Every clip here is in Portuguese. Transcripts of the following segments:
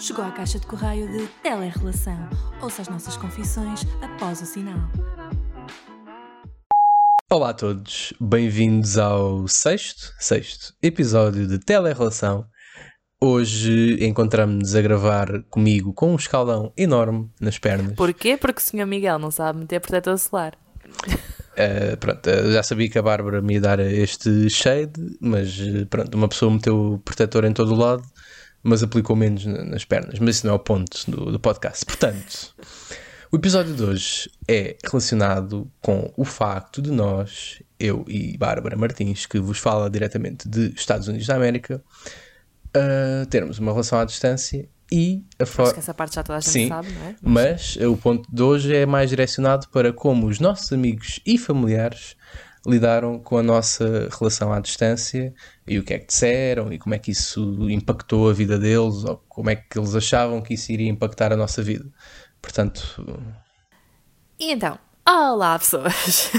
Chegou à caixa de correio de Telerrelação. Ouça as nossas confissões após o sinal. Olá a todos, bem-vindos ao sexto, sexto episódio de Telerrelação. Hoje encontramos-nos a gravar comigo com um escaldão enorme nas pernas. Porquê? Porque o Sr. Miguel não sabe meter protetor solar. Uh, pronto, uh, já sabia que a Bárbara me ia dar este shade, mas uh, pronto, uma pessoa meteu o protetor em todo o lado, mas aplicou menos nas pernas. Mas isso não é o ponto do, do podcast. Portanto, o episódio de hoje é relacionado com o facto de nós, eu e Bárbara Martins, que vos fala diretamente de Estados Unidos da América, termos uma relação à distância e a Acho que essa parte já toda a gente Sim, sabe, não é? Mas... mas o ponto de hoje é mais direcionado para como os nossos amigos e familiares lidaram com a nossa relação à distância e o que é que disseram e como é que isso impactou a vida deles ou como é que eles achavam que isso iria impactar a noxa vida. Portanto. E então, olá pessoas!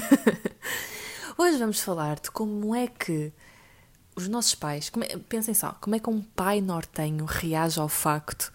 Hoje vamos falar de como é que os nossos pais, é, pensem só, como é que um pai nortenho reage ao facto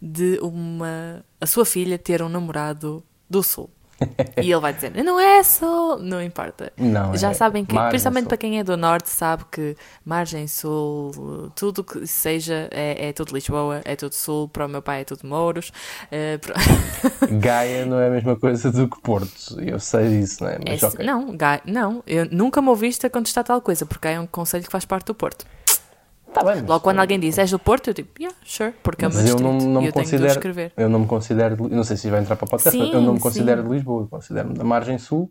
de uma a sua filha ter um namorado do sul? e ele vai dizer, não é sul, não importa. Não, Já é sabem que, principalmente sul. para quem é do norte, sabe que margem sul, tudo que seja, é, é tudo Lisboa, é tudo sul, para o meu pai é tudo Mouros. Uh, para... Gaia não é a mesma coisa do que Porto, eu sei disso, não é? Mas, é, okay. Não, Gaia, não, eu nunca me ouviste a contestar tal coisa, porque é um conselho que faz parte do Porto. Tá bem, Logo quando alguém diz és do Porto, eu digo, yeah, sure, porque é mas eu não, não me eu considero, escrever. Eu não me considero, não sei se vai entrar para o podcast, sim, eu não me considero sim. de Lisboa, eu considero-me da margem sul.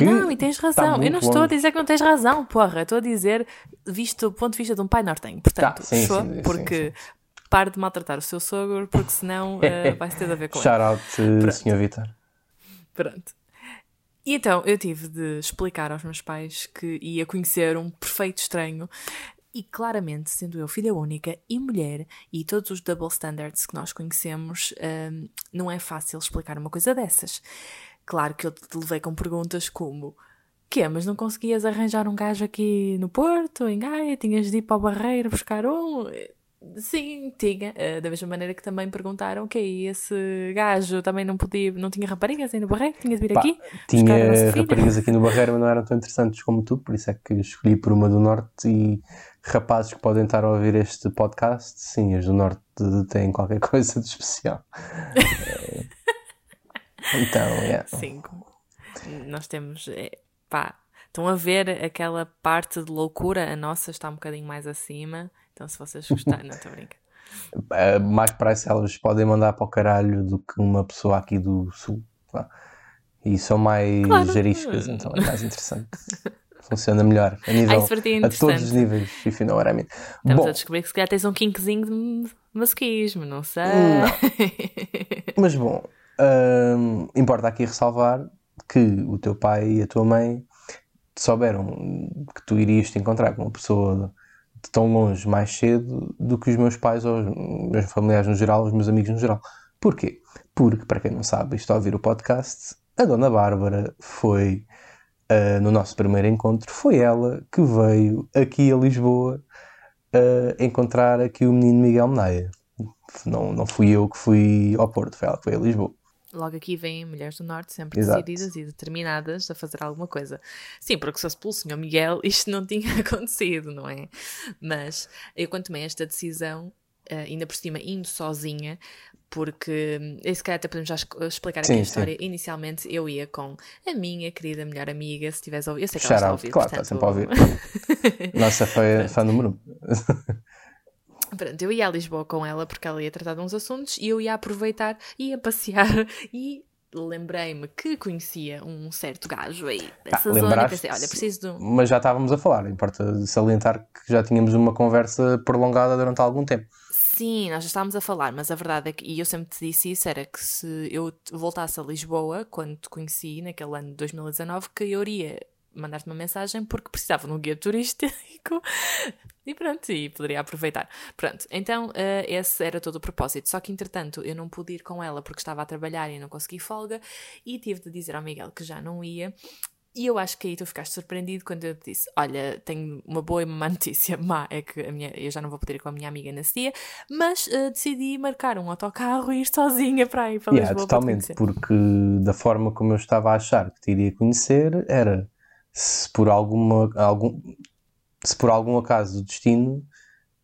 não, e tens razão. Eu não estou a dizer que não tens razão, porra. Estou a dizer, visto do ponto de vista de um pai nortenho. Portanto, tá, sim, sim, porque pare de maltratar o seu sogro, porque senão uh, vai ter a ver com Shout out, uh, Sr. Vitor. Pronto. E então eu tive de explicar aos meus pais que ia conhecer um perfeito estranho e claramente, sendo eu filha única e mulher, e todos os double standards que nós conhecemos, um, não é fácil explicar uma coisa dessas. Claro que eu te levei com perguntas como: Quê, mas não conseguias arranjar um gajo aqui no Porto, em Gaia? Tinhas de ir para o Barreiro buscar um? Sim, tinha. Uh, da mesma maneira que também perguntaram, ok, esse gajo também não podia, não tinha raparigas aí no Barreiro? Tinha de vir Pá, aqui? Tinha raparigas aqui no Barreiro, mas não eram tão interessantes como tu, por isso é que escolhi por uma do Norte e rapazes que podem estar a ouvir este podcast, sim, as do Norte têm qualquer coisa de especial. então, yeah. Sim, nós temos, é, pá, estão a ver aquela parte de loucura, a nossa está um bocadinho mais acima, então se vocês gostarem, não estou a brincar. Uh, mais para isso elas podem mandar para o caralho do que uma pessoa aqui do sul. Tá? E são mais claro. geriscas, então é mais interessante. funciona melhor a nível a todos os níveis, if you know what I mean. Estamos Bom, a descobrir que se calhar tens um kinkzinho de masquismo, não sei. Não. Mas bom, hum, importa aqui ressalvar que o teu pai e a tua mãe souberam que tu irias te encontrar com uma pessoa de tão longe mais cedo do que os meus pais ou os meus familiares no geral, os meus amigos no geral. Porquê? Porque, para quem não sabe, isto a ouvir o podcast, a Dona Bárbara foi uh, no nosso primeiro encontro, foi ela que veio aqui a Lisboa uh, encontrar aqui o menino Miguel Menaia. Não, não fui eu que fui ao Porto, foi ela que foi a Lisboa. Logo aqui vêm mulheres do Norte sempre Exato. decididas e determinadas a fazer alguma coisa. Sim, porque se fosse pelo Senhor Miguel isto não tinha acontecido, não é? Mas eu quando tomei esta decisão, ainda por cima indo sozinha, porque se calhar até podemos já explicar sim, aqui a história. Sim. Inicialmente eu ia com a minha querida melhor amiga, se tivesse ouvido. Eu sei que ela está a ouvir. Claro, portanto... está sempre a ouvir. Nossa fã, fã número Pronto, eu ia a Lisboa com ela porque ela ia tratar de uns assuntos e eu ia aproveitar, ia passear e lembrei-me que conhecia um certo gajo aí dessa ah, zona e pensei, olha, preciso de um... Mas já estávamos a falar, importa salientar que já tínhamos uma conversa prolongada durante algum tempo. Sim, nós já estávamos a falar, mas a verdade é que, e eu sempre te disse isso, era que se eu voltasse a Lisboa, quando te conheci, naquele ano de 2019, que eu iria mandar-te uma mensagem porque precisava de um guia turístico e pronto, e poderia aproveitar. Pronto, então uh, esse era todo o propósito. Só que entretanto eu não pude ir com ela porque estava a trabalhar e não consegui folga e tive de dizer ao Miguel que já não ia E eu acho que aí tu ficaste surpreendido quando eu te disse: Olha, tenho uma boa e uma má notícia. Má é que a minha, eu já não vou poder ir com a minha amiga nesse dia, mas uh, decidi marcar um autocarro e ir sozinha para aí para yeah, Lisboa. Totalmente, porque da forma como eu estava a achar que te iria conhecer, era se por alguma, algum, se por algum acaso do destino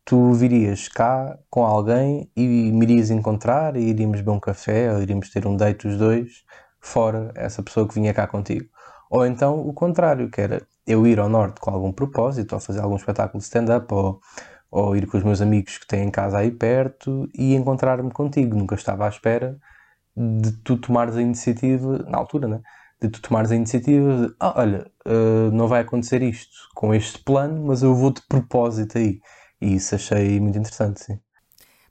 tu virias cá com alguém e me irias encontrar e iríamos beber um café ou iríamos ter um date os dois, fora essa pessoa que vinha cá contigo. Ou então o contrário, que era eu ir ao norte com algum propósito, ou fazer algum espetáculo de stand-up, ou, ou ir com os meus amigos que têm casa aí perto e encontrar-me contigo. Nunca estava à espera de tu tomares a iniciativa, na altura, né? De tu tomares a iniciativa de, ah, olha, uh, não vai acontecer isto com este plano, mas eu vou de propósito aí. E isso achei muito interessante, sim.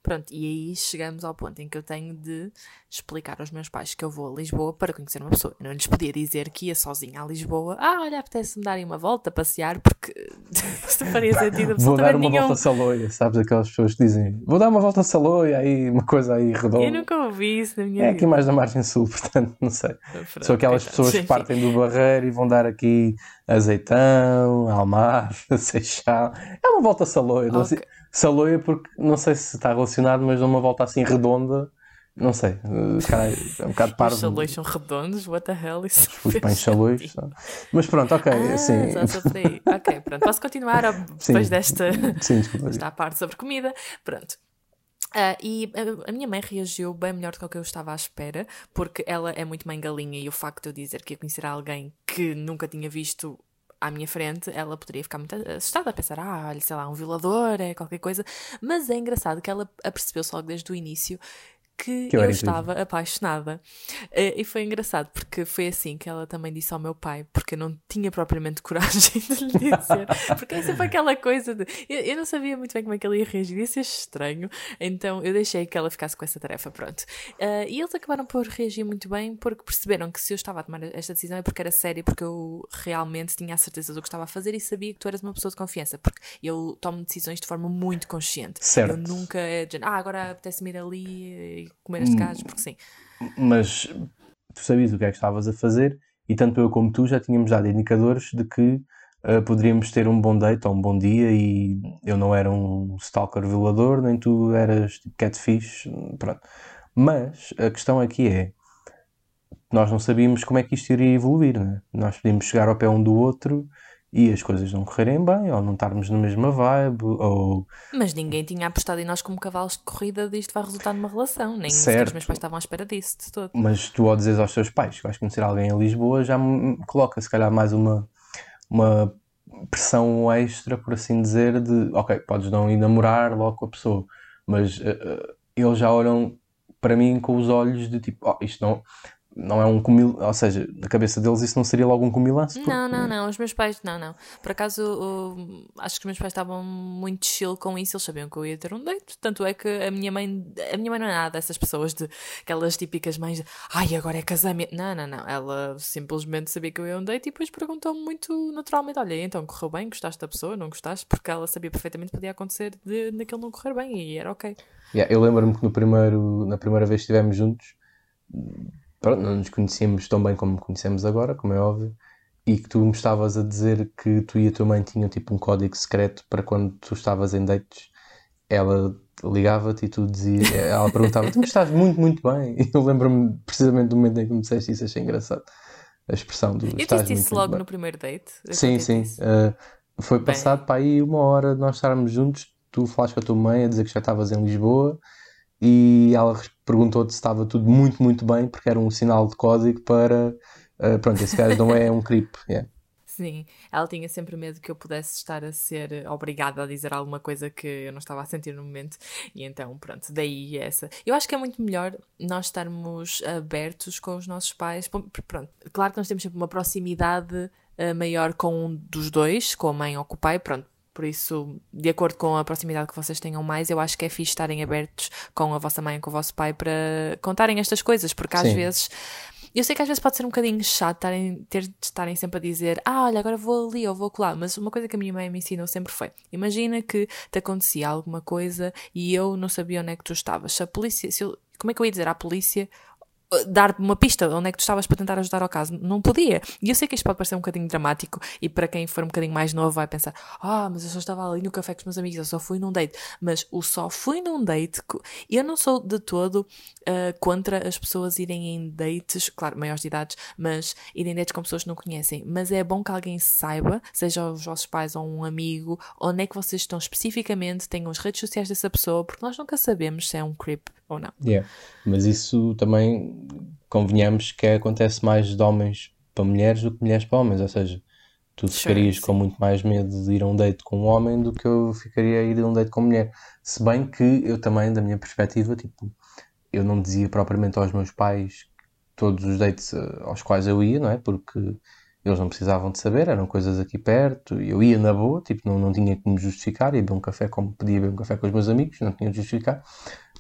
Pronto, e aí chegamos ao ponto em que eu tenho de explicar aos meus pais que eu vou a Lisboa para conhecer uma pessoa. Eu não lhes podia dizer que ia sozinha a Lisboa. Ah, olha, apetece-me darem uma volta, passear, porque isto faria sentido Vou dar uma nenhum. volta a Saloia, sabes aquelas pessoas que dizem vou dar uma volta a Saloia, aí uma coisa aí redonda. Eu nunca ouvi isso na minha É vida. aqui mais da margem sul, portanto, não sei. Pronto, São aquelas pessoas que partem do barreiro e vão dar aqui azeitão, almar, seixal. É uma volta a Saloia. não sei- Ok. Saloia porque não sei se está relacionado, mas dá uma volta assim redonda. Não sei. eh, Caralho, é um bocado Os parvo. salões são redondos, what the hell? Isso Os pães salões. Mas pronto, ok. Ah, aí. Ok, pronto. Posso continuar ou Sim. depois desta, sim, desta parte sobre comida? Pronto. Ah, e a, a minha mãe reagiu bem melhor do que eu estava à espera, porque ela é muito mãe galinha e o facto de eu dizer que ia conhecer alguém que nunca tinha visto à minha frente, ela poderia ficar muito assustada a pensar, ah, olha, sei lá, um violador, é qualquer coisa. Mas é engraçado que ela apercebeu-se logo desde o início que, Que eu estava apaixonada. Eh, E foi engraçado, porque foi assim que ela também disse ao meu pai, porque eu não tinha propriamente coragem de lhe dizer. Porque é sempre aquela coisa de. Eu, eu não sabia muito bem como é que ela ia reagir, ia ser estranho. Então eu deixei que ela ficasse com essa tarefa, pronto. Eh, e eles acabaram por reagir muito bem, porque perceberam que se eu estava a tomar esta decisão é porque era séria, porque eu realmente tinha a certeza do que estava a fazer e sabia que tu eras uma pessoa de confiança. Porque eu tomo decisões de forma muito consciente. Certo. Eu nunca é de, ah, agora apetece-me ir ali e comer Hum. este gajo, porque sim. Mas tu sabias o que é que estavas a fazer e tanto eu como tu já tínhamos dado indicadores de que uh, poderíamos ter um bom date ou um bom dia e eu não era um stalker violador, nem tu eras tipo catfish, pronto. Mas a questão aqui é, nós não sabíamos como é que isto iria evoluir, né? Nós podíamos chegar ao pé um do outro e as coisas não correrem bem, ou não estarmos na mesma vibe, ou Mas ninguém tinha apostado em nós como cavalos de corrida de isto vai resultar numa relação. Nem Certo. os meus pais estavam à espera disso de todo. mas tu ao dizeres aos teus pais que vais conhecer alguém em Lisboa já coloca se calhar mais uma, uma pressão extra, por assim dizer, de ok, podes não ir namorar logo com a pessoa, mas eh, eh, eles já olham para mim com os olhos de tipo, oh, isto não, não é um comil, ou seja, na cabeça deles isso não seria logo um comilanço. porque- Não, não, não. Os meus pais, não, não. Por acaso, acho que os meus pais estavam muito chill com isso. Eles sabiam que eu ia ter um date. Tanto é que a minha mãe, a minha mãe não é nada dessas pessoas de aquelas típicas mães de ai, agora é casamento. Não, não, não. Ela simplesmente sabia que eu ia um date e depois perguntou-me muito naturalmente: olha, então correu bem? Gostaste da pessoa? Não gostaste? Porque ela sabia perfeitamente que podia acontecer de naquele não correr bem e era ok. Yeah, eu lembro-me que no primeiro, na primeira vez que estivemos juntos, pronto, não nos conhecíamos tão bem como conhecemos agora, como é óbvio, e que tu me estavas a dizer que tu e a tua mãe tinham tipo um código secreto para quando tu estavas em dates, ela ligava-te e tu dizias, ela perguntava, tu estás muito, muito bem. E eu lembro-me precisamente do momento em que me disseste isso, achei engraçado. A expressão do Eu disse isso logo bem. no primeiro date. Sim, sim. Uh, foi Bem. passado para aí uma hora de nós estarmos juntos. Tu falaste com a tua mãe a dizer que já estavas em Lisboa e ela res- perguntou-te se estava tudo muito, muito bem, porque era um sinal de código para. uh, pronto, esse gajo não é um creep. yeah. Sim, ela tinha sempre medo que eu pudesse estar a ser obrigada a dizer alguma coisa que eu não estava a sentir no momento, e então, pronto, daí essa. Eu acho que é muito melhor nós estarmos abertos com os nossos pais. Pronto, claro que nós temos sempre uma proximidade eh, maior com um dos dois, com a mãe ou com o pai, pronto. Por isso, de acordo com a proximidade que vocês tenham mais, eu acho que é fixe estarem abertos com a vossa mãe com o vosso pai para contarem estas coisas, porque às Sim. vezes eu sei que às vezes pode ser um bocadinho chato estarem, ter de estarem sempre a dizer ah, olha, agora vou ali ou vou lá, mas uma coisa que a minha mãe me ensinou sempre foi imagina que te acontecia alguma coisa e eu não sabia onde é que tu estavas. Se a polícia, se eu- como é que eu ia dizer à polícia dar uma pista onde é que tu estavas para tentar ajudar ao caso. Não podia. E eu sei que isto pode parecer um bocadinho dramático e para quem for um bocadinho mais novo vai pensar: Ah, mas eu só estava ali no café com os meus amigos, eu só fui num date. Mas o só fui num date, eu não sou de todo uh, contra as pessoas irem em dates, claro, maiores de idades, mas irem em dates com pessoas que não conhecem. Mas é bom que alguém saiba, seja os vossos pais ou um amigo, onde é que vocês estão especificamente, tenham as redes sociais dessa pessoa, porque nós nunca sabemos se é um creep ou não. Yeah. Mas isso também convenhamos que acontece mais de homens para mulheres do que mulheres para homens, ou seja, tu ficarias com muito mais medo de ir a um date com um homem do que eu ficaria a ir a um date com mulher. Se bem que eu também, da minha perspectiva, tipo, eu não dizia propriamente aos meus pais todos os dates eh, aos quais eu ia, não é? Porque eles não precisavam de saber, eram coisas aqui perto, eu ia na boa, tipo, não, não tinha que me justificar, ia beber um café como podia beber um café com os meus amigos, não tinha de justificar.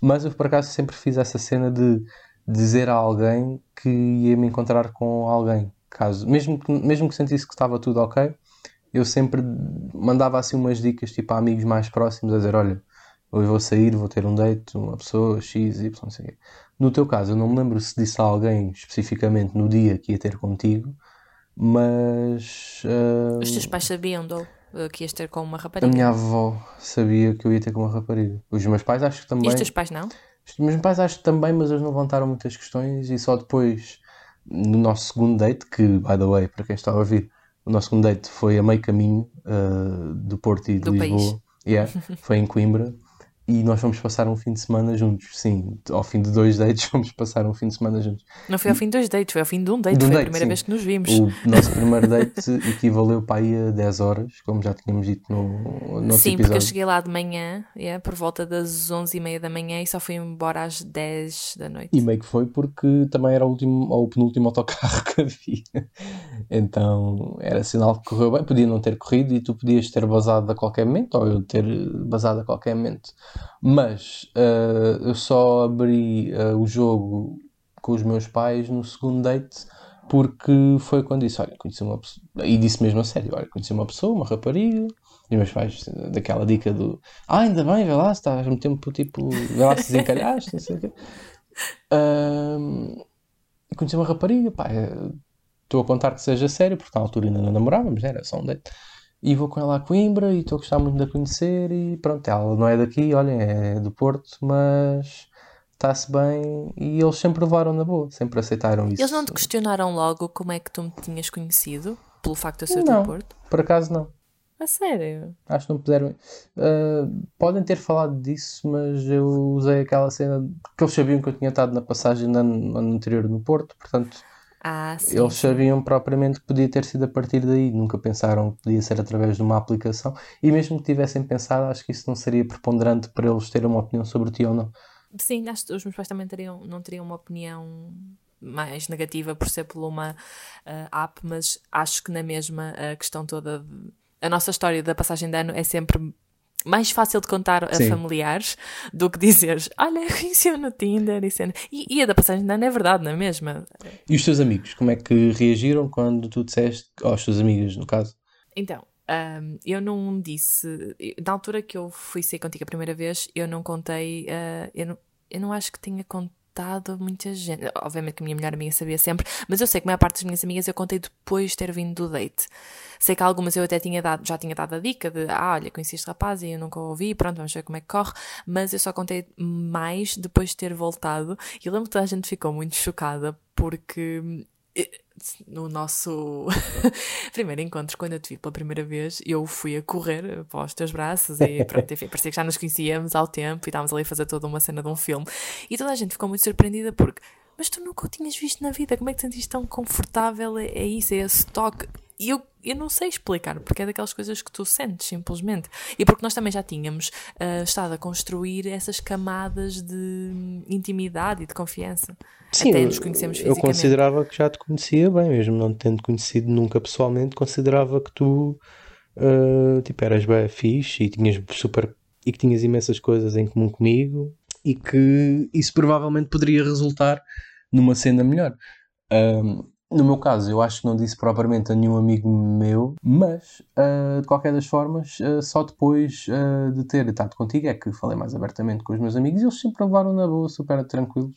Mas eu por acaso sempre fiz essa cena de dizer a alguém que ia me encontrar com alguém. Caso, mesmo que, mesmo que sentisse que estava tudo ok, eu sempre mandava assim umas dicas tipo a amigos mais próximos a dizer, olha, hoje vou sair, vou ter um date, uma pessoa, X, Y, não sei No teu caso, eu não me lembro se disse a alguém especificamente no dia que ia ter contigo, mas. Uh... Os teus pais sabiam, Dou? Eh, que ias ter com uma rapariga? A minha avó sabia que eu ia ter com uma rapariga. Os meus pais acho que também. E os teus pais não? Os meus pais acho que também, mas eles não levantaram muitas questões e só depois, no nosso segundo date, que, by the way, para quem está a ouvir, o nosso segundo date foi a meio caminho uh, do Porto e de do Lisboa. País. Yeah, foi em Coimbra e nós fomos passar um fim de semana juntos. Sim, ao fim de dois dates fomos passar um fim de semana juntos. Não foi ao fim de dois dates, foi ao fim de um date. De um foi date, a primeira sim. vez que nos vimos. O nosso primeiro date equivaleu para aí a 10 horas, como já tínhamos dito no, no Sim, episódio. porque eu cheguei lá de manhã, yeah, por volta das 11 e meia da manhã e só fui embora às 10 da noite. E meio que foi porque também era o, último, ou o penúltimo autocarro que havia. Então era sinal que correu bem. Podia não ter corrido e tu podias ter basado a qualquer momento, ou eu ter basado a qualquer momento. Mas uh, eu só abri uh, o jogo com os meus pais no segundo date porque foi quando disse, olha, conheci uma pessoa, e disse mesmo a sério, olha, conheci uma pessoa, uma rapariga, e meus pais, daquela dica do, ah, ainda bem, vê lá, estás muito tempo, tipo, vê lá se desencalhaste, não sei o quê. Uh, conheci uma rapariga, pá, estou a contar que seja sério, porque na altura ainda não namorávamos, era só um date e vou com ela a Coimbra e estou a gostar muito de a conhecer e pronto, ela não é daqui, olhem, é do Porto, mas está-se bem e eles sempre levaram na boa, sempre aceitaram isso. Eles não te questionaram logo como é que tu me tinhas conhecido, pelo facto de eu ser não, do Porto? por acaso não. A sério? Acho que não puderam. Uh, podem ter falado disso, mas eu usei aquela cena que eles sabiam que eu tinha estado na passagem no ano anterior no Porto, portanto ah, sim, Eles sabiam propriamente que podia ter sido a partir daí, nunca pensaram que podia ser através de uma aplicação. E mesmo que tivessem pensado, acho que isso não seria preponderante para eles terem uma opinião sobre ti ou não. Sim, acho que os meus pais também teriam, não teriam uma opinião mais negativa por ser por uma uh, app, mas acho que na mesma a questão toda. De, a nossa história da passagem de ano é sempre mais fácil de contar a Sim. familiares do que dizeres, olha, conheci-o no Tinder e, cena. e, e a da passagem ano é verdade, não é mesmo? E os teus amigos, como é que reagiram quando tu disseste, aos teus amigos, no caso? Então, um, eu não disse, na altura que eu fui sair contigo a primeira vez, eu não contei, uh, eu, não, eu não acho que tenha contado contado a muita gente. Obviamente que a minha melhor amiga sabia sempre, mas eu sei que a maior parte das minhas amigas eu contei depois de ter vindo do date. Sei que algumas eu até tinha dado, já tinha dado a dica de, ah, olha, conheci este rapaz e eu nunca ouvi, pronto, vamos ver como é que corre, mas eu só contei mais depois de ter voltado. E eu lembro que toda a gente ficou muito chocada porque no nosso primeiro encontro, quando eu te vi pela primeira vez, eu fui a correr para os teus braços e pronto, enfim, parecia que já nos conhecíamos ao tempo e estávamos ali a fazer toda uma cena de um filme. E toda a gente ficou muito surpreendida porque, mas tu nunca o tinhas visto na vida, como é que te sentiste tão confortável? É, é isso, é esse toque. E eu, eu não sei explicar, porque é daquelas coisas que tu sentes, simplesmente. E porque nós também já tínhamos uh, estado a construir essas camadas de intimidade e de confiança. Sim, Até nos conhecemos eu considerava que já te conhecia bem, mesmo não te tendo conhecido nunca pessoalmente, considerava que tu uh, tipo, eras bem fixe e tinhas super e que tinhas imensas coisas em comum comigo e que isso provavelmente poderia resultar numa cena melhor. Um, no meu caso, eu acho que não disse propriamente a nenhum amigo meu, mas uh, de qualquer das formas, uh, só depois uh, de ter estado contigo é que falei mais abertamente com os meus amigos e eles sempre levaram na boa, super tranquilos.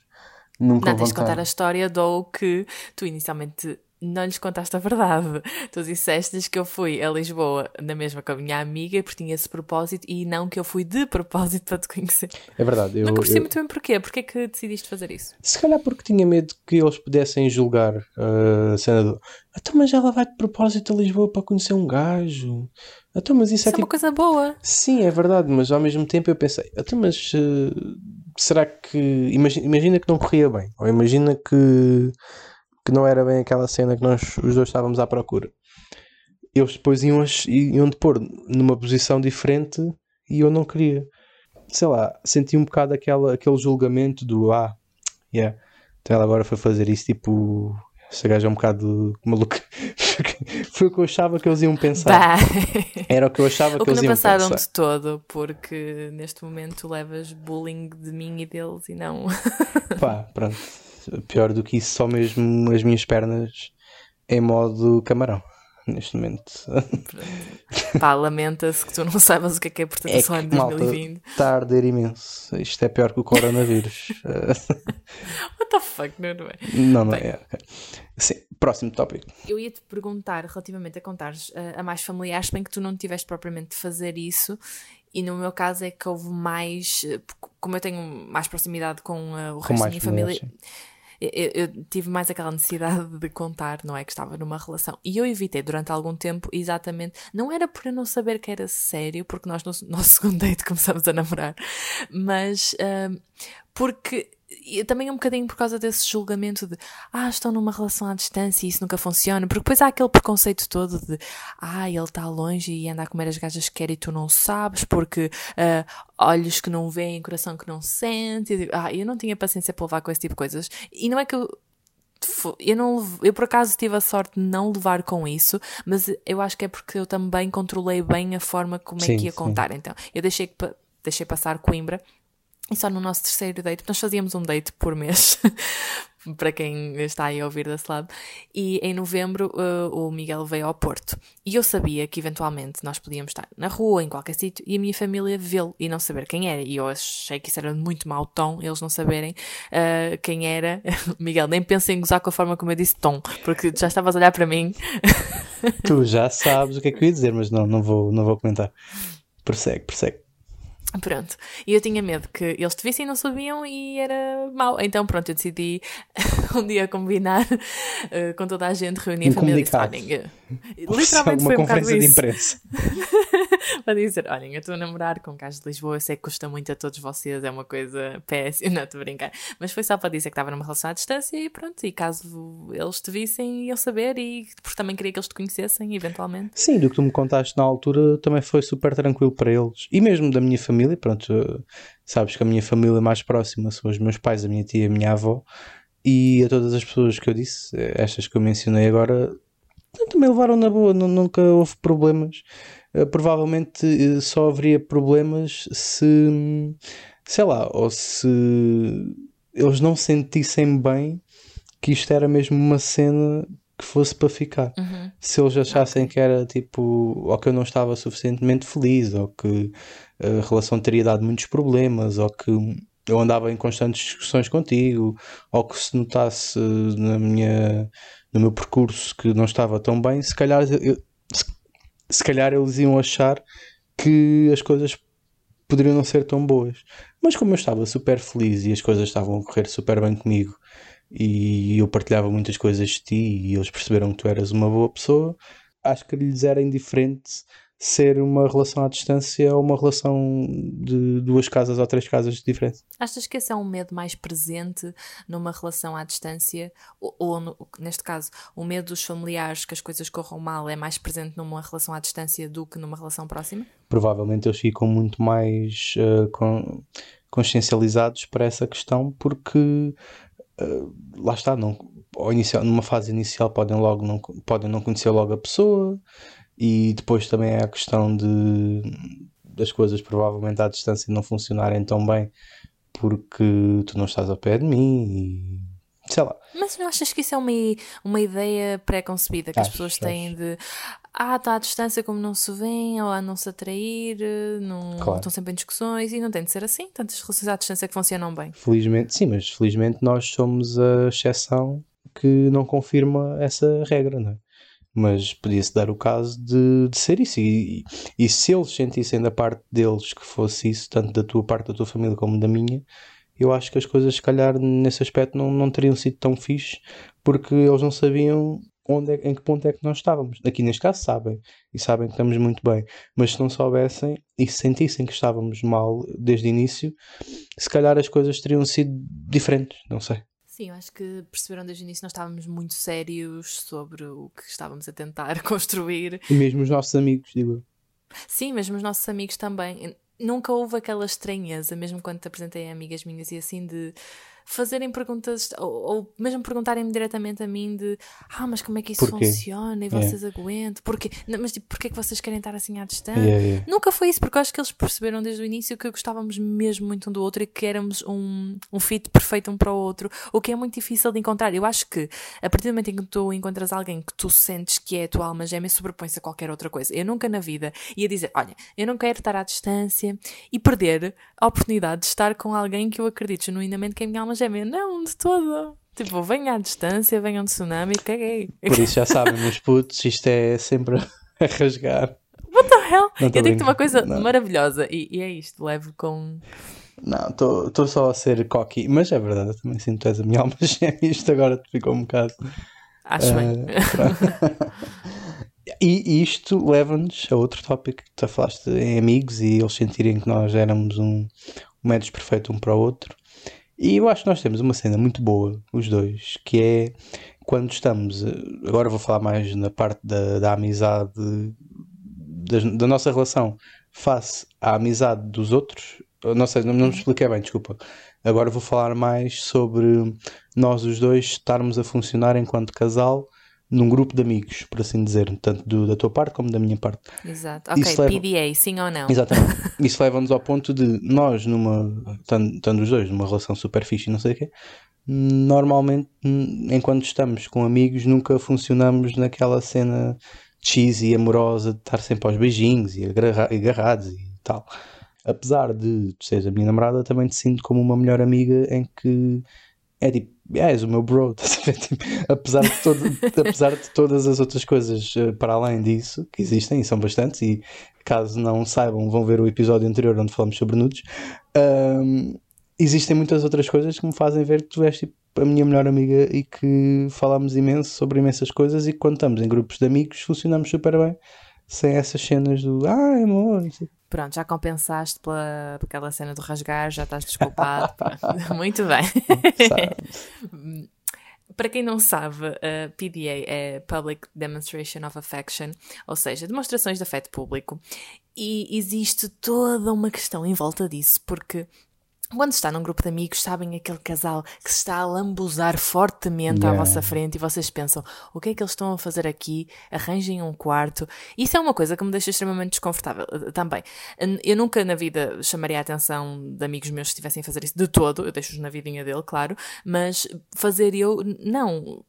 Nunca Não, tens de contar a história do que tu inicialmente não lhes contaste a verdade. Tu disseste-lhes que eu fui a Lisboa na mesma com a minha amiga porque tinha esse propósito e não que eu fui de propósito para te conhecer. É verdade. Eu, Nunca percebi eu- muito bem porquê. Porquê que decidiste fazer isso? Se calhar porque tinha medo que eles pudessem julgar uh, a cena do. Então, mas ela vai de propósito a Lisboa para conhecer um gajo. Então, mas isso, Isso é é uma tipo. coisa boa. Sim, é verdade, mas ao mesmo tempo eu pensei, então, mas uh, será que. Imagina, imagina que não corria bem, ou imagina que, que não era bem aquela cena que nós os dois estávamos à procura. Eles depois iam, iam te pôr numa posição diferente e eu não queria. Sei lá, senti um bocado aquela, aquele julgamento do ah, yeah, então ela agora foi fazer isso, tipo, essa gaja é um bocado maluca. Foi o que eu achava que eles iam pensar. Bah. Era o que eu achava O que que eles não iam passaram pensar. de todo, porque neste momento tu levas bullying de mim e deles e não. Pá, pronto. Pior do que isso, só mesmo as minhas pernas em modo camarão. Neste momento. Pá, lamenta-se que tu não saibas o que é que é É proteção em que, malta, 2020. está a arder imenso. Isto é pior que o coronavírus. What the fuck, não é? não, não Bem. é. ok. Sim, próximo tópico. Eu ia te perguntar relativamente a contares a, a mais familiares, bem que tu não tiveste propriamente de fazer isso, e no meu caso é que houve mais, eh, como eu tenho mais proximidade com eh, o resto da mais minha família, familiares, eu, eu- tive mais aquela necessidade de contar, não é? Que estava numa relação. E eu evitei durante algum tempo, exatamente. Não era por eu não saber que era sério, porque nós no nosso segundo date começamos a namorar, mas ahm, porque. E também é um bocadinho por causa desse julgamento de ah, estão numa relação à distância e isso nunca funciona, porque depois há aquele preconceito todo de ah, ele está longe e anda a comer as gajas que quer e tu não sabes, porque ah, olhos que não veem, coração que não sente. E, ah, eu não tinha paciência para levar com esse tipo de coisas. E não é que eu. Eu, não, eu por acaso tive a sorte de não levar com isso, mas eu acho que é porque eu também controlei bem a forma como é Sim, que ia sim. contar. Então, eu deixei, deixei passar Coimbra e só no nosso terceiro date, nós fazíamos um date por mês, para quem está aí a ouvir desse lado, e em novembro uh, o Miguel veio ao Porto. E eu sabia que eventualmente nós podíamos estar na rua, em qualquer sítio, e a minha família vê-lo e não saber quem era. E eu achei que isso era muito mau tom, eles não saberem uh, quem era. Miguel, nem pensa em gozar com a forma como eu disse tom, porque já estavas a olhar para mim. Tu já sabes o que é que eu ia dizer, mas não, não vou, não vou comentar. Persegue, persegue. Pronto. E eu tinha medo que eles te vissem e não sabiam e era mau. Então, pronto, eu decidi um dia combinar eh, com toda a gente, reunir Um a família e disse: eh, literalmente uma foi um conferência de imprensa. Para dizer: olhem, eu estou a namorar com um gajo de Lisboa, eu sei que custa muito a todos vocês, é uma coisa péssima, não estou a brincar. Mas foi só para dizer que estava numa relação à distância e pronto. E caso eles te vissem, iam saber e porque também queria que eles te conhecessem, eventualmente. Sim, do que tu me contaste na altura também foi super tranquilo para eles. E mesmo da minha família, pronto, eh, sabes que a minha família mais próxima são os meus pais, a minha tia a minha avó. E a todas as pessoas que eu disse, eh, estas que eu mencionei agora, também levaram na boa, nu- nunca houve problemas. Eh, Provavelmente eh, só haveria problemas se, sei lá, ou se eles não sentissem bem que isto era mesmo uma cena que fosse para ficar Uhum. se eles achassem que era tipo, ou que eu não estava suficientemente feliz, ou que a relação teria dado muitos problemas, ou que eu andava em constantes discussões contigo, ou que se notasse na minha, no meu percurso que não estava tão bem, se calhar, eu- se, calhar eles iam achar que as coisas poderiam não ser tão boas. Mas como eu estava super feliz e as coisas estavam a correr super bem comigo e eu partilhava muitas coisas de ti e eles perceberam que tu eras uma boa pessoa, acho que lhes era indiferente ser uma relação à distância ou uma relação de duas casas ou três casas diferentes. Achas que esse é um medo mais presente numa relação à distância? Ou, ou no- neste caso, o medo dos familiares que as coisas corram mal é mais presente numa relação à distância do que numa relação próxima? Provavelmente eles ficam muito mais con- consciencializados para essa questão porque eh, lá está, não, inicial, numa fase inicial podem, logo não, podem não conhecer logo a pessoa e depois também é a questão de das coisas provavelmente à distância não funcionarem tão bem porque tu não estás ao pé de mim e sei lá. Mas não achas que isso é uma, uma ideia pré-concebida que acho, as pessoas têm acho. de ah, está à distância como não se vêem, ou a não se atrair, não, claro. estão sempre em discussões e não tem de ser assim. Tantas relações à distância que funcionam bem. Felizmente, sim, mas felizmente nós somos a exceção que não confirma essa regra, não é? Mas podia-se dar o caso de, de ser isso. E, e, se eles sentissem da parte deles que fosse isso, tanto da tua parte da tua família como da minha, eu acho que as coisas, se calhar, nesse aspecto não, não teriam sido tão fixe, porque eles não sabiam onde é, em que ponto é que nós estávamos. Aqui neste caso sabem, e sabem que estamos muito bem, mas se não soubessem e se sentissem que estávamos mal desde o início, se calhar as coisas teriam sido diferentes, não sei. Sim, eu acho que perceberam desde o início nós estávamos muito sérios sobre o que estávamos a tentar construir. E mesmo os nossos amigos, digo. Sim, mesmo os nossos amigos também. Nunca houve aquela estranheza, mesmo quando te apresentei a amigas minhas e assim de fazerem perguntas, ou, ou mesmo perguntarem-me diretamente a mim de ah, mas como é que isso Porquê? funciona e vocês yeah. aguentam? Porquê? Não, mas tipo, porquê é que vocês querem estar assim à distância? Yeah, yeah. Nunca foi isso, porque eu acho que eles perceberam desde o início que gostávamos mesmo muito um do outro e que éramos um, um fit perfeito um para o outro, o que é muito difícil de encontrar. Eu acho que a partir do momento em que tu encontras alguém que tu sentes que é a tua alma gêmea, sobrepõe-se a qualquer outra coisa. Eu nunca na vida ia dizer, olha, eu não quero estar à distância e perder a oportunidade de estar com alguém que eu acredito genuinamente que é a minha alma gêmea. Não, de todo. Tipo, venha à distância, venha um tsunami, caguei. Por isso já sabem, meus putos, isto é sempre a rasgar. What the hell? Eu digo-te uma coisa não. maravilhosa e, e, é isto, levo com. Não, estou só a ser cocky, mas é verdade, eu também sinto que és a minha alma gêmea. Isto agora te ficou um bocado. Acho uh, bem. E isto leva-nos a outro tópico que tu falaste em amigos e eles sentirem que nós éramos um, um médios perfeito um para o outro. E eu acho que nós temos uma cena muito boa, os dois, que é quando estamos. Agora vou falar mais na parte da, da amizade, da, da nossa relação face à amizade dos outros. Não sei, não, não me expliquei bem, desculpa. Agora vou falar mais sobre nós os dois estarmos a funcionar enquanto casal num grupo de amigos, por assim dizer, tanto do, da tua parte como da minha parte. Exato. Ok, Isso PDA, leva... sim ou não? Exatamente. Isso leva-nos ao ponto de nós, numa, estando os dois numa relação super fixe e não sei o quê, normalmente, enquanto estamos com amigos, nunca funcionamos naquela cena cheesy e amorosa de estar sempre aos beijinhos e agarrados e tal. Apesar de tu seres a minha namorada, também te sinto como uma melhor amiga em que é tipo, yeah, és o meu bro, tipo, apesar, de todo, apesar de todas as outras coisas uh, para além disso, que existem e são bastantes, e caso não saibam, vão ver o episódio anterior onde falamos sobre nudes, um, existem muitas outras coisas que me fazem ver que tu és tipo, a minha melhor amiga e que falamos imenso sobre imensas coisas e que quando estamos em grupos de amigos funcionamos super bem sem essas cenas do ah, amor, não sei. Pronto, já compensaste pela, aquela cena do rasgar, já estás desculpado. Muito bem. Para quem não sabe, a PDA é Public Demonstration of Affection, ou seja, demonstrações de afeto público. E existe toda uma questão em volta disso, porque quando está num grupo de amigos, sabem aquele casal que se está a lambuzar fortemente yeah. à vossa frente e vocês pensam: o que é que eles estão a fazer aqui? Arranjem um quarto. Isso é uma coisa que me deixa extremamente desconfortável eh, também. Eu nunca na vida chamaria a atenção de amigos meus que estivessem a fazer isso de todo, eu deixo-os na vidinha dele, claro, mas fazer eu, não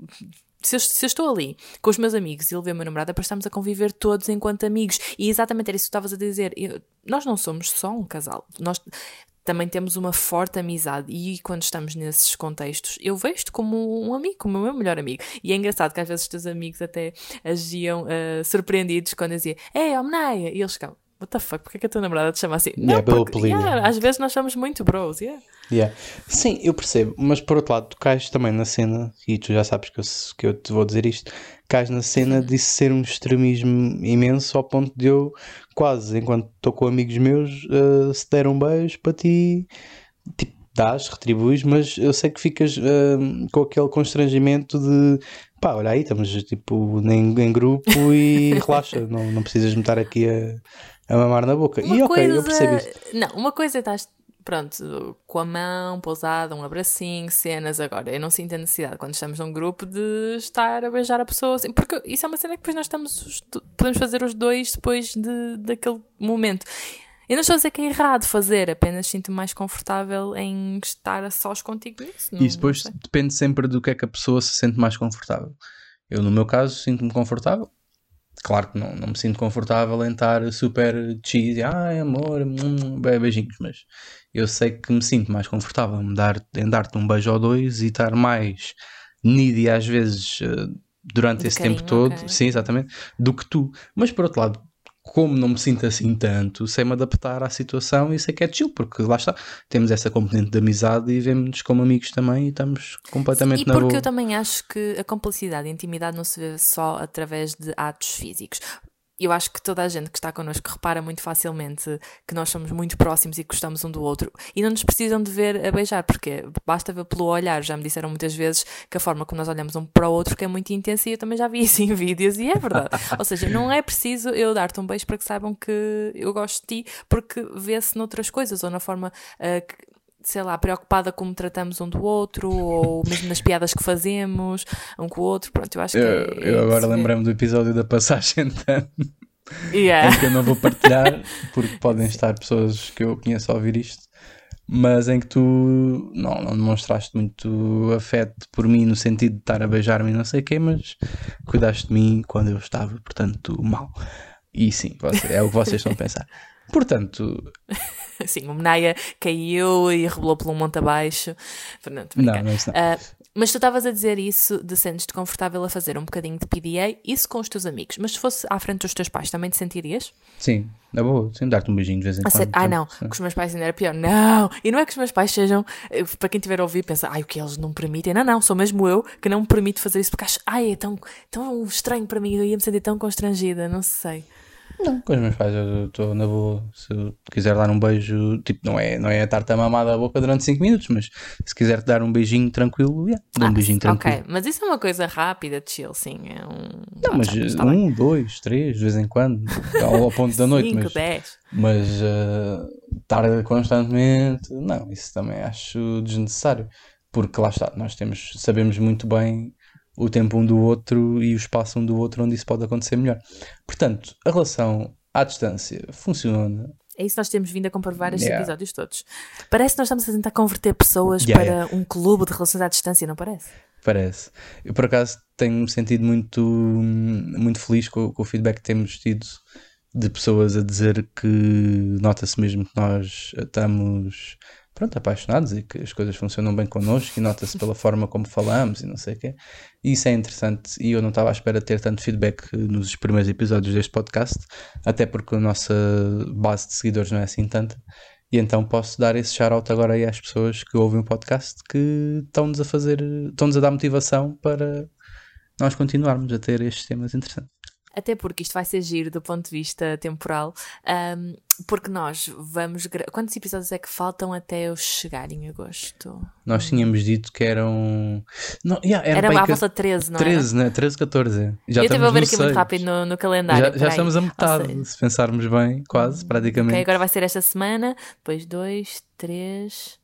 se eu, se eu, estou ali com os meus amigos e ele vê o meu namorado, é para estarmos a conviver todos enquanto amigos. E exatamente era isso que estavas a dizer. Eu, nós não somos só um casal. Nós também temos uma forte amizade e quando estamos nesses contextos eu vejo-te como um amigo, como o meu melhor amigo. E é engraçado que às vezes os teus amigos até agiam uh, surpreendidos quando eu dizia Ei, Omnaia! E eles ficam What the fuck, porque é que a tua namorada te chama assim? Yeah, Não, porque, yeah, às vezes nós somos muito bros, yeah. Yeah. Sim, eu percebo, mas por outro lado, tu cais também na cena, e tu já sabes que eu, que eu te vou dizer isto, cais na cena de ser um extremismo imenso ao ponto de eu, quase, enquanto estou com amigos meus, uh, se der um beijo para ti, tipo, dás, retribuis, mas eu sei que ficas uh, com aquele constrangimento de pá, olha aí, estamos tipo em, em grupo e relaxa, não, não precisas me estar aqui a, a mamar na boca. Uma e ok, coisa... eu percebo isso. Não, uma coisa é estás pronto, com a mão pousada, um abracinho, cenas. Agora, eu não sinto a necessidade quando estamos num grupo de estar a beijar a pessoa, assim, porque isso é uma cena que depois nós estamos, podemos fazer os dois depois de, daquele momento. Eu não estou a dizer que é errado fazer, apenas sinto-me mais confortável em estar a sós contigo nisso. Isso depois depende sempre do que é que a pessoa se sente mais confortável. Eu, no meu caso, sinto-me confortável. Claro que não, não me sinto confortável em estar super cheesy, ai amor, hum, beijinhos, mas eu sei que me sinto mais confortável em dar-te dar um beijo ou dois e estar mais needy às vezes eh, durante de esse carinho, tempo todo, okay. sim, exatamente, do que tu. Mas por outro lado, como não me sinto assim tanto, sei-me adaptar à situação e sei que é chill, porque lá está, temos essa componente de amizade e vemos-nos como amigos também e estamos completamente Sim, e na porque boa. eu também acho que a complicidade e a intimidade não se vê só através de atos físicos eu acho que toda a gente que está connosco repara muito facilmente que nós somos muito próximos e gostamos um do outro e não nos precisam de ver a beijar, porque basta ver pelo olhar. Já me disseram muitas vezes que a forma como nós olhamos um para o outro que é muito intensa e eu também já vi isso em vídeos e é verdade. Ou seja, não é preciso eu dar-te um beijo para que saibam que eu gosto de ti, porque vê-se noutras coisas ou na forma uh, que sei lá, preocupada como tratamos um do outro, ou mesmo nas piadas que fazemos um com o outro. Pronto, eu acho que. Eu, é, eu agora lembrei-me do episódio da passagem de ano. Yeah. Em que eu não vou partilhar, porque podem estar pessoas que eu conheço a ouvir isto, mas em que tu não, não demonstraste muito afeto por mim no sentido de estar a beijar-me e não sei o quê, mas cuidaste de mim quando eu estava, portanto, mal. E sim, é o que vocês estão a pensar. Portanto. Sim, o Menaia caiu e rebolou pelo monte abaixo. Fernando, não, não, isso não. Uh, mas tu estavas a dizer isso de sentes-te confortável a fazer um bocadinho de PDA, isso com os teus amigos. Mas se fosse à frente dos teus pais, também te sentirias? Sim, é boa, sim, dar-te um beijinho de vez em quando. Ai não, com os meus pais ainda era pior. Não! E não é que os meus pais sejam, eh, para quem tiver a ouvir, pensa, ai, o que eles não permitem. Não, não, sou mesmo eu que não me permito fazer isso porque acho, ai, é tão, tão estranho para mim, eu ia me sentir tão constrangida, não sei. Não, com os meus pais eu estou na boa. Se eu quiser dar um beijo, tipo, não é, não é estar-te a mamar da boca durante 5 minutos, mas se quiser te dar um beijinho tranquilo, yeah, dá ah, um beijinho tranquilo. Ok, mas isso é uma coisa rápida, chill, sim. É um... Não, mas tá um, dois, três, de vez em quando, ao, ao ponto da noite. 5, 10. Mas uh, estar constantemente, não, isso também acho desnecessário. Porque lá está, nós temos, sabemos muito bem o tempo um do outro e o espaço um do outro onde isso pode acontecer melhor. Portanto, a relação à distância funciona. É isso que nós temos vindo a comprovar estes yeah. episódios todos. Parece que nós estamos a tentar converter pessoas yeah, para yeah. um clube de relações à distância, não parece? Parece. Eu, por acaso, tenho-me sentido muito, muito feliz com, com o feedback que temos tido de pessoas a dizer que nota-se mesmo que nós estamos pronto, apaixonados e que as coisas funcionam bem connosco e nota-se pela forma como falamos e não sei o quê. E isso é interessante e eu não estava à espera de ter tanto feedback nos primeiros episódios deste podcast, até porque a nossa base de seguidores não é assim tanta. E então posso dar esse shout-out agora aí às pessoas que ouvem o podcast que estão-nos a fazer, estão-nos a dar motivação para nós continuarmos a ter estes temas interessantes até porque isto vai ser giro do ponto de vista temporal, um, porque nós vamos. Quantos episódios é que faltam até eu chegar em agosto? Nós tínhamos dito que eram. Não, yeah, era era à volta de 13, não 13, né? 13, 14. Já eu estive a ver aqui 6. muito rápido no, no calendário. Já, já estamos a metade, se pensarmos bem, quase, praticamente. Ok, agora vai ser esta semana, depois 2, 3,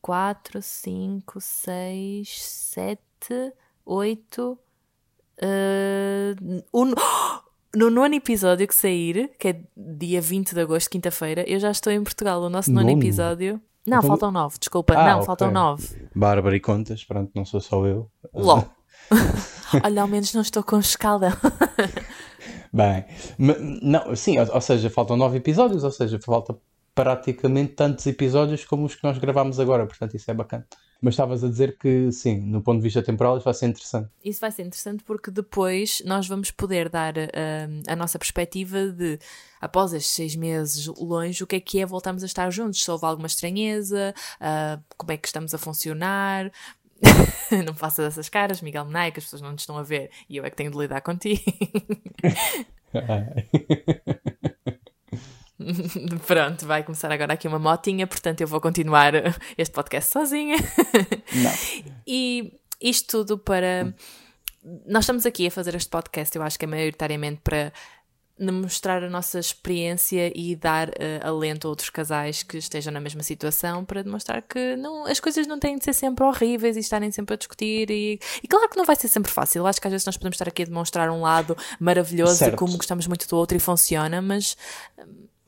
4, 5, 6, 7, 8. Uh, um, no nono episódio que sair, que é dia 20 de agosto, quinta-feira, eu já estou em Portugal. O nosso nono, nono episódio. Não, então... faltam nove, desculpa. Ah, não, okay. faltam nove. Bárbara e contas, pronto, não sou só eu. LOL. Olha, ao menos não estou com escalda. Bem, não, sim, ou, ou, seja, faltam nove episódios, ou seja, falta praticamente tantos episódios como os que nós gravamos agora, portanto isso é bacana. Mas estavas a dizer que, sim, no ponto de vista temporal, isso vai ser interessante. Isso vai ser interessante porque depois nós vamos poder dar uh, a nossa perspectiva de, após estes seis meses longe, o que é que é voltarmos a estar juntos? Se houve alguma estranheza, uh, como é que estamos a funcionar. não faças essas caras, Miguel Menai, que as pessoas não te estão a ver e eu é que tenho de lidar contigo. Pronto, vai começar agora aqui uma motinha, portanto eu vou continuar este podcast sozinha. Não. E isto tudo para. Nós estamos aqui a fazer este podcast, eu acho que é maioritariamente para mostrar a nossa experiência e dar uh, alento a outros casais que estejam na mesma situação para demonstrar que não, as coisas não têm de ser sempre horríveis e estarem sempre a discutir. E, e claro que não vai ser sempre fácil. Acho que às vezes nós podemos estar aqui a demonstrar um lado maravilhoso certo. de como gostamos muito do outro e funciona, mas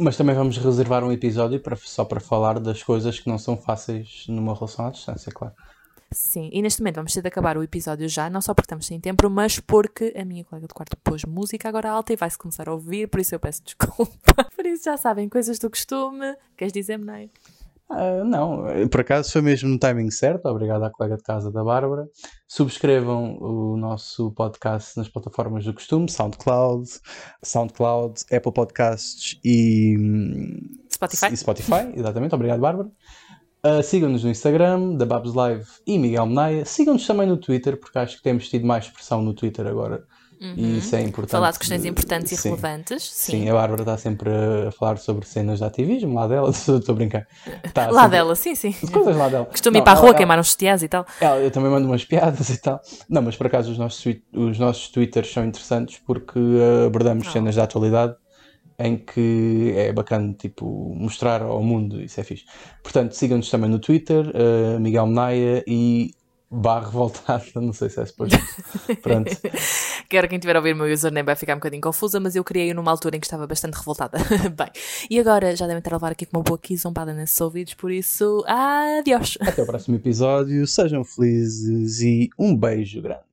Mas também vamos reservar um episódio para, só para falar das coisas que não são fáceis numa relação à distância, claro. Sim, e neste momento vamos ter de acabar o episódio já, não só porque estamos sem tempo, mas porque a minha colega de quarto pôs música agora alta e vai-se começar a ouvir, por isso eu peço desculpa. Por isso já sabem, coisas do costume. Queres dizer, Menei? Uh, não, por acaso foi mesmo no timing certo. Obrigado à colega de casa da Bárbara. Subscrevam o nosso podcast nas plataformas do costume: SoundCloud, SoundCloud, Apple Podcasts e Spotify. E Spotify, exatamente. Obrigado, Bárbara. Uh, Sigam-nos no Instagram, da Babs Live e Miguel Menaia. Sigam-nos também no Twitter, porque acho que temos tido mais expressão no Twitter agora Uhum. E isso é importante. Falar de questões importantes e relevantes. Sim. sim. a Bárbara está sempre a falar sobre cenas de ativismo, lá dela, estou a brincar. Tá lá sempre... dela, sim, sim. Coisas lá dela. Costumo ir para a rua ela, queimar uns tiás e tal. Ela, eu também mando umas piadas e tal. Não, mas por acaso os nossos, os nossos Twitters são interessantes porque abordamos oh. cenas da atualidade em que é bacana tipo, mostrar ao mundo, isso é fixe. Portanto, sigam-nos também no Twitter, uh, Miguel Menaia e barra revoltada, não sei se é depois. Pronto. Quero quem tiver a ouvir o meu username vai ficar um bocadinho confusa, mas eu criei numa altura em que estava bastante revoltada. Bem, e agora já devem estar a levar aqui com uma boa quizombada nesses ouvidos, por isso, adiós. Até o próximo episódio, sejam felizes e um beijo grande.